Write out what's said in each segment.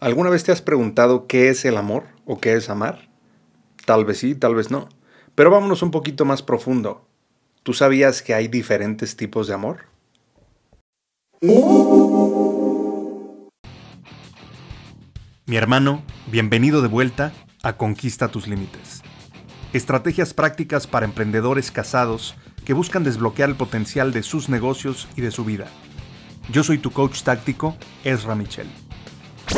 ¿Alguna vez te has preguntado qué es el amor o qué es amar? Tal vez sí, tal vez no. Pero vámonos un poquito más profundo. ¿Tú sabías que hay diferentes tipos de amor? Mi hermano, bienvenido de vuelta a Conquista tus Límites. Estrategias prácticas para emprendedores casados que buscan desbloquear el potencial de sus negocios y de su vida. Yo soy tu coach táctico, Ezra Michel.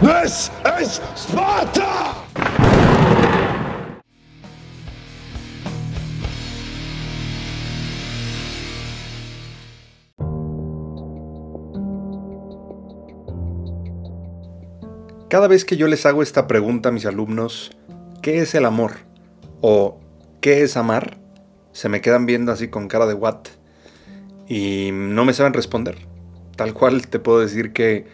This is Sparta! Cada vez que yo les hago esta pregunta a mis alumnos, ¿qué es el amor? o ¿qué es amar? Se me quedan viendo así con cara de what y no me saben responder. Tal cual te puedo decir que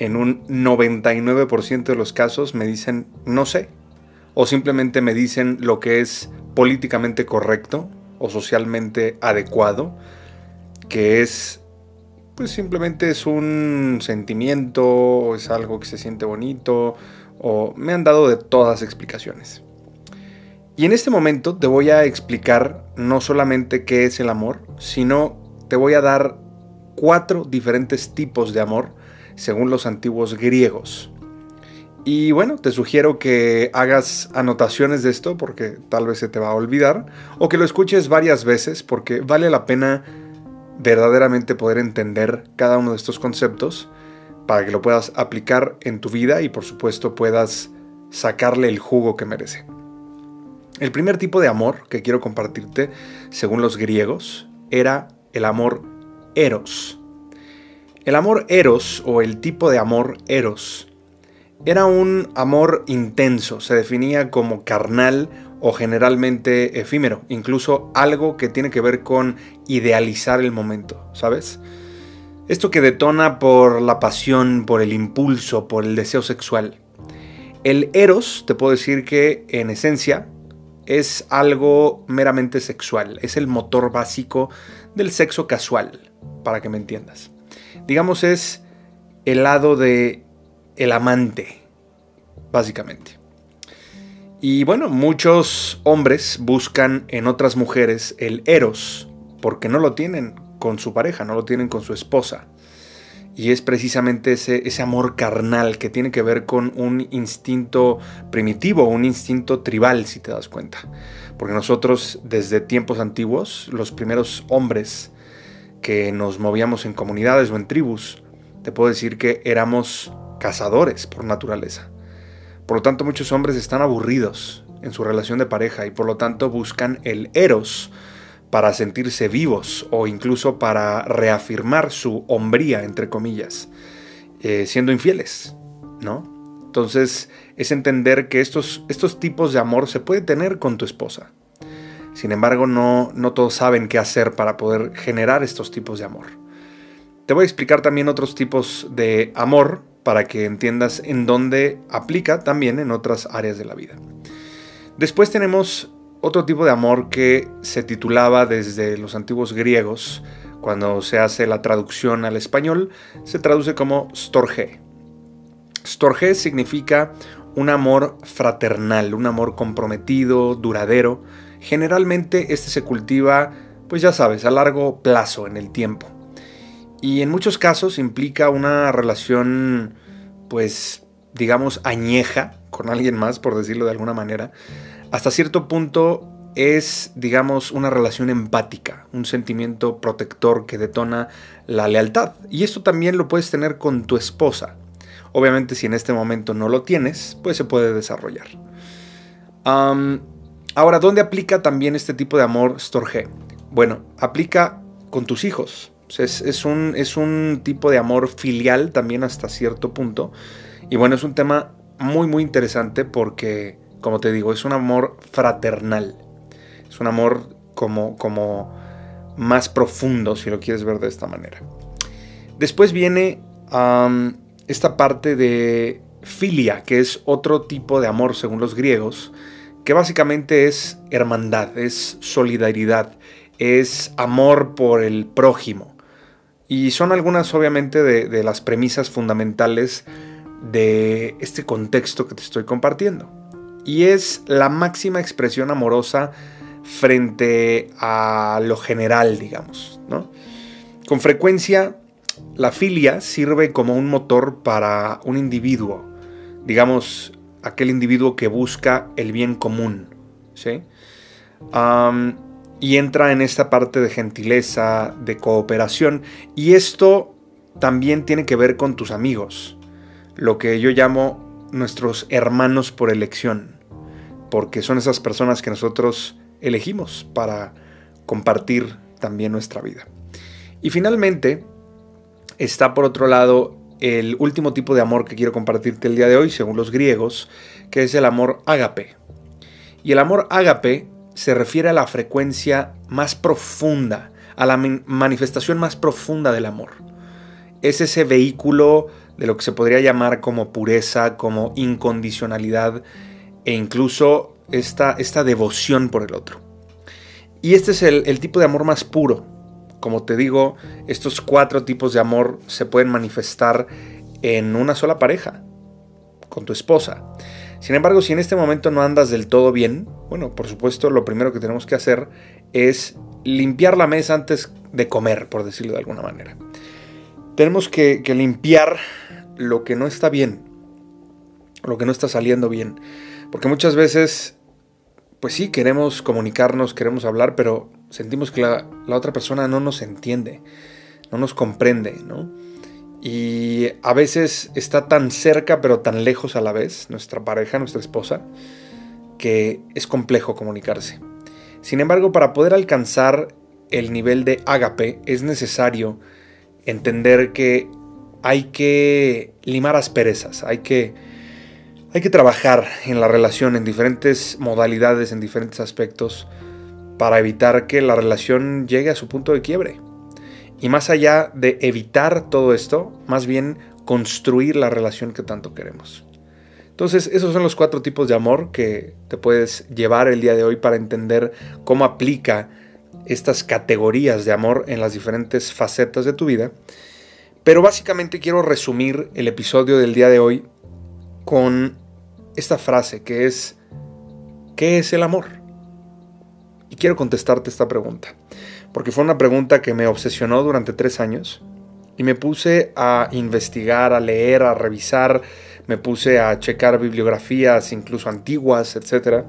en un 99% de los casos me dicen no sé. O simplemente me dicen lo que es políticamente correcto o socialmente adecuado, que es pues simplemente es un sentimiento, es algo que se siente bonito, o me han dado de todas explicaciones. Y en este momento te voy a explicar no solamente qué es el amor, sino te voy a dar cuatro diferentes tipos de amor según los antiguos griegos. Y bueno, te sugiero que hagas anotaciones de esto porque tal vez se te va a olvidar, o que lo escuches varias veces porque vale la pena verdaderamente poder entender cada uno de estos conceptos para que lo puedas aplicar en tu vida y por supuesto puedas sacarle el jugo que merece. El primer tipo de amor que quiero compartirte, según los griegos, era el amor eros. El amor eros o el tipo de amor eros era un amor intenso, se definía como carnal o generalmente efímero, incluso algo que tiene que ver con idealizar el momento, ¿sabes? Esto que detona por la pasión, por el impulso, por el deseo sexual. El eros, te puedo decir que en esencia es algo meramente sexual, es el motor básico del sexo casual, para que me entiendas digamos, es el lado de el amante, básicamente. Y bueno, muchos hombres buscan en otras mujeres el eros, porque no lo tienen con su pareja, no lo tienen con su esposa. Y es precisamente ese, ese amor carnal que tiene que ver con un instinto primitivo, un instinto tribal, si te das cuenta. Porque nosotros desde tiempos antiguos, los primeros hombres que nos movíamos en comunidades o en tribus, te puedo decir que éramos cazadores por naturaleza. Por lo tanto, muchos hombres están aburridos en su relación de pareja y por lo tanto buscan el eros para sentirse vivos o incluso para reafirmar su hombría, entre comillas, eh, siendo infieles, ¿no? Entonces es entender que estos, estos tipos de amor se puede tener con tu esposa. Sin embargo, no, no todos saben qué hacer para poder generar estos tipos de amor. Te voy a explicar también otros tipos de amor para que entiendas en dónde aplica también en otras áreas de la vida. Después tenemos otro tipo de amor que se titulaba desde los antiguos griegos, cuando se hace la traducción al español, se traduce como storge. Storge significa un amor fraternal, un amor comprometido, duradero, Generalmente este se cultiva, pues ya sabes, a largo plazo en el tiempo. Y en muchos casos implica una relación, pues, digamos, añeja con alguien más, por decirlo de alguna manera. Hasta cierto punto es, digamos, una relación empática, un sentimiento protector que detona la lealtad. Y esto también lo puedes tener con tu esposa. Obviamente si en este momento no lo tienes, pues se puede desarrollar. Ahora, ¿dónde aplica también este tipo de amor Storge? Bueno, aplica con tus hijos. es, un, es un tipo de amor filial también hasta cierto punto. Y bueno, es un tema muy, muy interesante porque, como te digo, es un amor fraternal. Es un amor como, como más profundo, si lo quieres ver de esta manera. Después viene esta parte de filia, que es otro tipo de amor según los griegos, que básicamente es hermandad, es solidaridad, es amor por el prójimo. Y son algunas obviamente de, las premisas fundamentales de este contexto que te estoy compartiendo. Y es la máxima expresión amorosa frente a lo general, digamos. Con frecuencia, la filia sirve como un motor para un individuo, digamos, aquel individuo que busca el bien común. ¿sí? y entra en esta parte de gentileza, de cooperación. Y esto también tiene que ver con tus amigos, lo que yo llamo nuestros hermanos por elección, porque son esas personas que nosotros elegimos para compartir también nuestra vida. Y finalmente está por otro lado el último tipo de amor que quiero compartirte el día de hoy, según los griegos, que es el amor ágape. Y el amor ágape se refiere a la frecuencia más profunda, a la manifestación más profunda del amor. Es ese vehículo de lo que se podría llamar como pureza, como incondicionalidad e incluso esta, esta devoción por el otro. Y este es el, el tipo de amor más puro. Como te digo, estos cuatro tipos de amor se pueden manifestar en una sola pareja, con tu esposa. Sin embargo, si en este momento no andas del todo bien, bueno, por supuesto, lo primero que tenemos que hacer es limpiar la mesa antes de comer, por decirlo de alguna manera. Tenemos que, limpiar lo que no está bien, lo que no está saliendo bien. Porque muchas veces, pues sí, queremos comunicarnos, queremos hablar, pero sentimos que la, otra persona no nos entiende, no nos comprende, ¿no? Y a veces está tan cerca pero tan lejos a la vez, nuestra pareja, nuestra esposa, que es complejo comunicarse. Sin embargo, para poder alcanzar el nivel de ágape es necesario entender que hay que limar asperezas, hay que, hay que trabajar en la relación en diferentes modalidades, en diferentes aspectos, para evitar que la relación llegue a su punto de quiebre. Y más allá de evitar todo esto, más bien construir la relación que tanto queremos. Entonces, esos son los cuatro tipos de amor que te puedes llevar el día de hoy para entender cómo aplica estas categorías de amor en las diferentes facetas de tu vida. Pero básicamente quiero resumir el episodio del día de hoy con esta frase que es, ¿qué es el amor? Y quiero contestarte esta pregunta porque fue una pregunta que me obsesionó durante tres años y me puse a investigar, a leer, a revisar, me puse a checar bibliografías, incluso antiguas, etc.,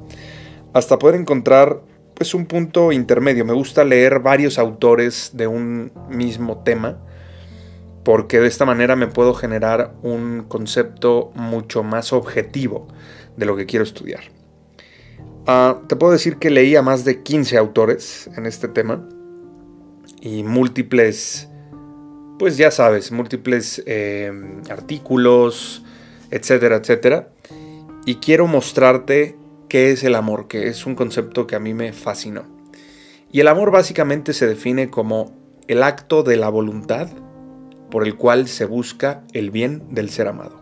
hasta poder encontrar pues un punto intermedio. Me gusta leer varios autores de un mismo tema porque de esta manera me puedo generar un concepto mucho más objetivo de lo que quiero estudiar. Ah, te puedo decir que leí a más de 15 autores en este tema y múltiples, pues ya sabes, múltiples em, artículos, etcétera, etcétera. Y quiero mostrarte qué es el amor, que es un concepto que a mí me fascinó. Y el amor básicamente se define como el acto de la voluntad por el cual se busca el bien del ser amado.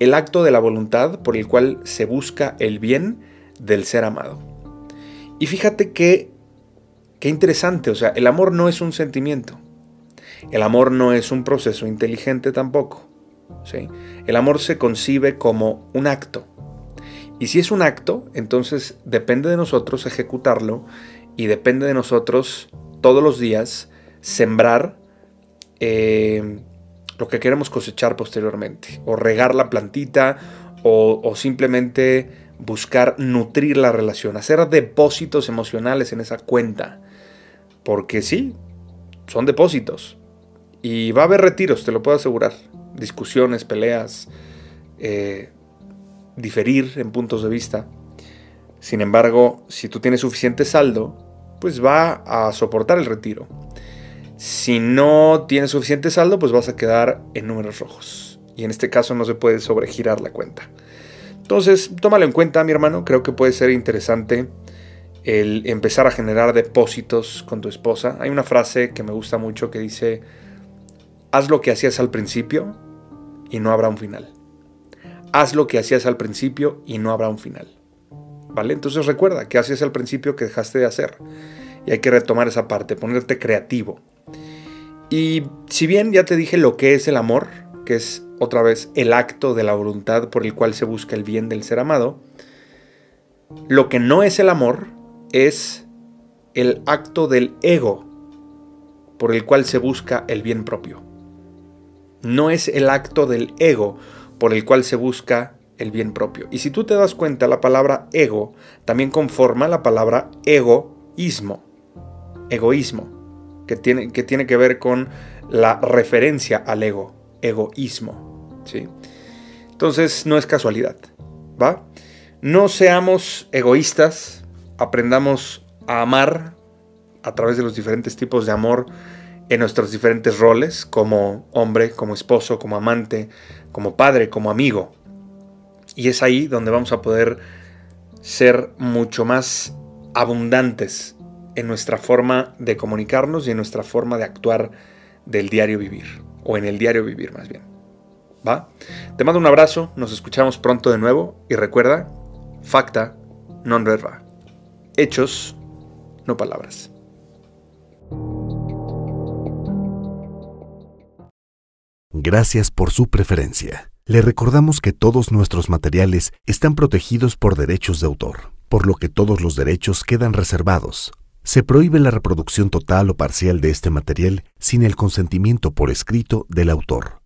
El acto de la voluntad por el cual se busca el bien del ser amado. Y fíjate que Qué interesante, o sea, el amor no es un sentimiento. El amor no es un proceso inteligente tampoco. ¿sí? El amor se concibe como un acto. Y si es un acto, entonces depende de nosotros ejecutarlo y depende de nosotros todos los días sembrar eh, lo que queremos cosechar posteriormente. O regar la plantita o, o simplemente buscar nutrir la relación, hacer depósitos emocionales en esa cuenta porque sí, son depósitos. Y va a haber retiros, te lo puedo asegurar. Discusiones, peleas, eh, diferir en puntos de vista. Sin embargo, si tú tienes suficiente saldo, pues va a soportar el retiro. Si no tienes suficiente saldo, pues vas a quedar en números rojos. Y en este caso no se puede sobregirar la cuenta. Entonces, tómalo en cuenta, mi hermano. Creo que puede ser interesante el empezar a generar depósitos con tu esposa. Hay una frase que me gusta mucho que dice, haz lo que hacías al principio y no habrá un final. Haz lo que hacías al principio y no habrá un final. ¿Vale? Entonces recuerda que hacías al principio que dejaste de hacer. Y hay que retomar esa parte, ponerte creativo. Y si bien ya te dije lo que es el amor, que es otra vez el acto de la voluntad por el cual se busca el bien del ser amado, lo que no es el amor es el acto del ego por el cual se busca el bien propio. No es el acto del ego por el cual se busca el bien propio. Y si tú te das cuenta, la palabra ego también conforma la palabra egoísmo. Egoísmo, que tiene que, tiene que ver con la referencia al ego, egoísmo. ¿sí? Entonces no es casualidad. ¿va? No seamos egoístas, aprendamos a amar a través de los diferentes tipos de amor en nuestros diferentes roles, como hombre, como esposo, como amante, como padre, como amigo. Y es ahí donde vamos a poder ser mucho más abundantes en nuestra forma de comunicarnos y en nuestra forma de actuar del diario vivir, o en el diario vivir más bien. ¿Va? Te mando un abrazo, nos escuchamos pronto de nuevo y recuerda, facta non verba. Hechos, no palabras. Gracias por su preferencia. Le recordamos que todos nuestros materiales están protegidos por derechos de autor, por lo que todos los derechos quedan reservados. Se prohíbe la reproducción total o parcial de este material sin el consentimiento por escrito del autor.